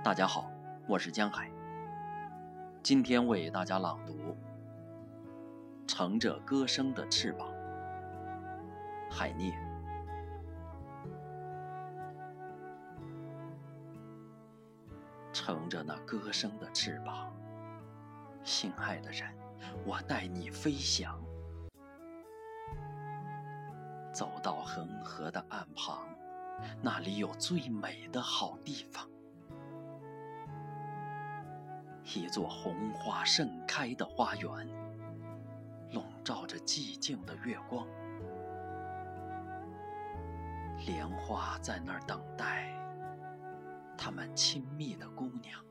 大家好，我是江海。今天为大家朗读《乘着歌声的翅膀》，海涅。乘着那歌声的翅膀，心爱的人，我带你飞翔，走到恒河的岸旁，那里有最美的好地方。一座红花盛开的花园，笼罩着寂静的月光。莲花在那儿等待，他们亲密的姑娘。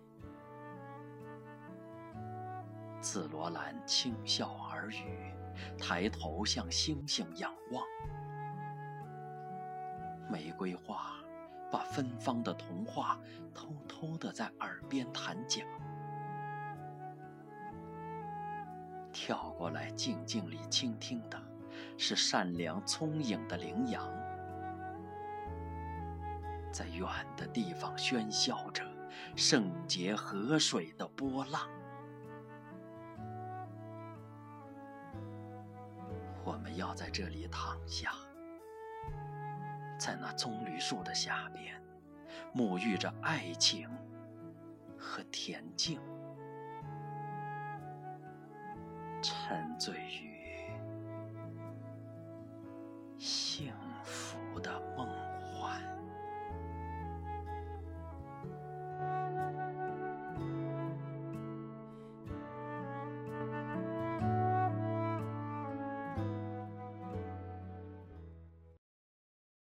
紫罗兰轻笑耳语，抬头向星星仰望。玫瑰花把芬芳的童话偷偷的在耳边弹讲。跳过来，静静里倾听的，是善良聪颖的羚羊，在远的地方喧嚣着圣洁河水的波浪。我们要在这里躺下，在那棕榈树的下边，沐浴着爱情和恬静。醉于。